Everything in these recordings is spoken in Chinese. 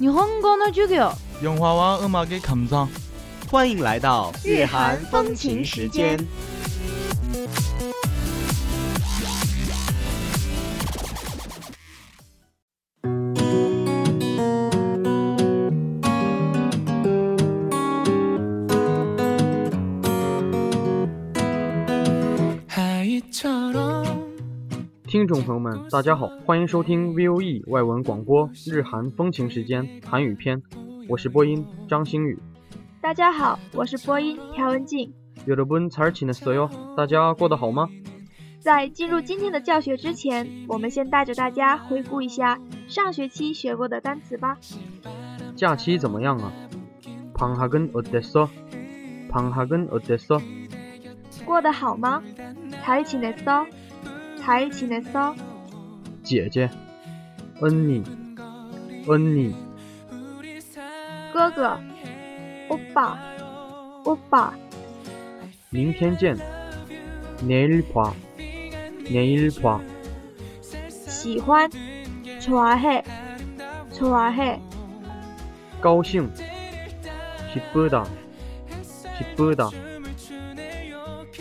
日本語の授業。 영화와 음악의 감상 欢迎来到日韩风情时间。 众朋友们，大家好，欢迎收听 VOE 外文广播日韩风情时间韩语篇，我是播音张星宇。大家好，我是播音朴文静。 여러분잘지냈어요？大家过得好吗？在进入今天的教学之前，我们先带着大家回顾一下上学期学过的单词吧。假期怎么样啊？방학은어땠어？방학은어땠어？过得好吗？잘지냈어？ 잘지냈어？姐姐，恩你，恩你，哥哥，欧巴，欧巴，明天见。내일 봐， 내일 봐。 喜欢，좋아해，좋아해。高兴，기쁘다기쁘다。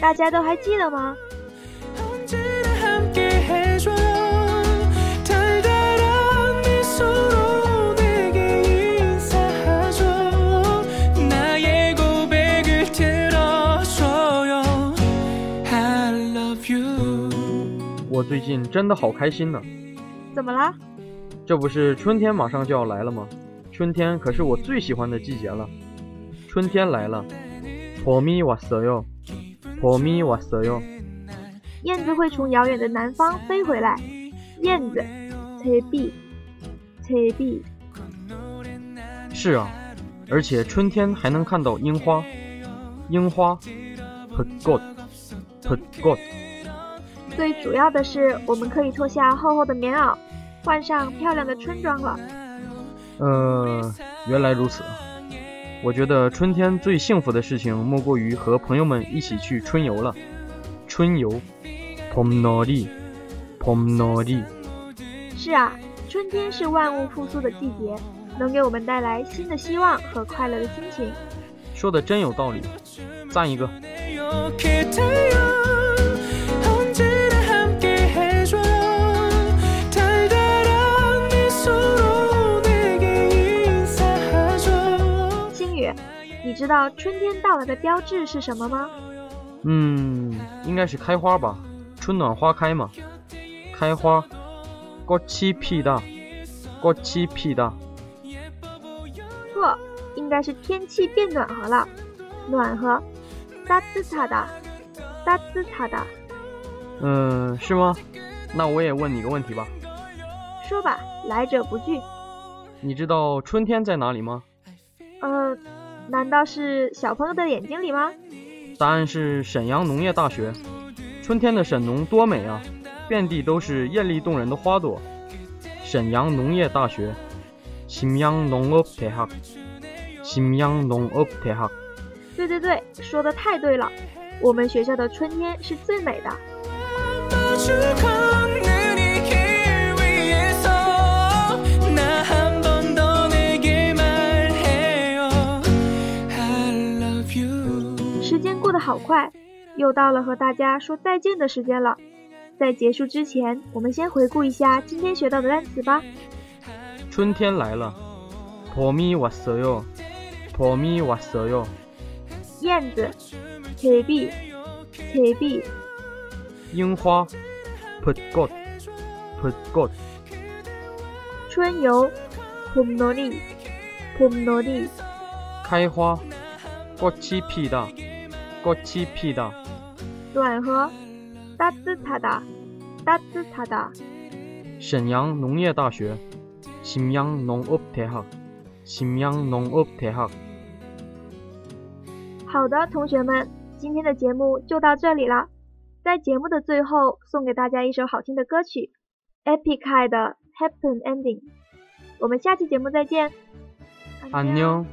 大家都还记得吗？ 我最近真的好开心呢。怎么啦这不是春天马上就要来了吗？春天可是我最喜欢的季节了。春天来了 pomi 哇塞哟 pomi 哇塞哟。燕子会从遥远的南方飞回来燕子 tb tb 是啊而且春天还能看到樱花樱花 good god good god 最主要的是，我们可以脱下厚厚的棉袄，换上漂亮的春装了。呃，原来如此。我觉得春天最幸福的事情，莫过于和朋友们一起去春游了。春游，Pomnoi，Pomnoi。是啊，春天是万物复苏的季节，能给我们带来新的希望和快乐的心情。说的真有道理，赞一个。知道春天到来的标志是什么吗？嗯，应该是开花吧，春暖花开嘛。开花，꽃이피다꽃이피다。 错，应该是天气变暖和了，暖和，따뜻하다，따뜻하다。 嗯，是吗？那我也问你个问题吧，说吧，来者不拒。你知道春天在哪里吗？ 难道是小朋友的眼睛里吗？答案是沈阳农业大学。春天的沈农多美啊，遍地都是艳丽动人的花朵。沈阳农业大学，沈阳农业大学，对对对，说的太对了，我们学校的春天是最美的。好快，又到了和大家说再见的时间了。在结束之前，我们先回顾一下今天学到的单词吧。春天来了，봄이왔어요， 봄이 왔어요. 燕子，切比，切比，樱花 벚꽃 벚꽃 春游，봄놀이，봄놀이， 开花 꽃이 피다 꽃이 피다 暖和，따뜻하다，따뜻하다， 沈阳农业大学 심양 농업대학 심양 농업대학 好的，同学们，今天的节目就到这里了。在节目的最后，送给大家一首好听的歌曲，Epic High 的《Happen Ending》。我们下期节目再见。 안녕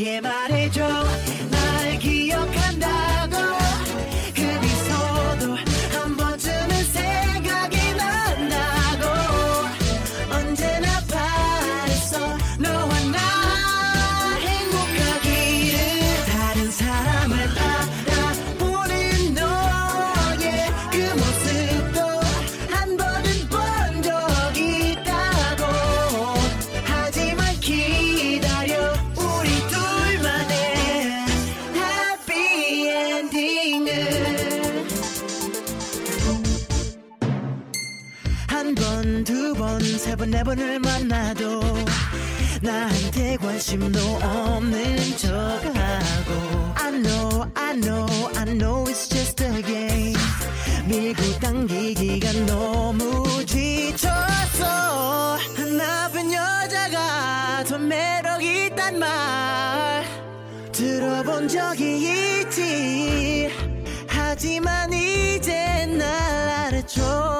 내게 말해줘. 날 기억한다고 한 번, 두 번, 세 번, 네 번을 만나도 나한테 관심도 없는 척하고. I know, I know, I know it's just a game. 밀고 당기기가 너무 지쳤어 나쁜 여자가 더 매력 있단 말. 들어본 적이 있지. 하지만 이제 날 알아줘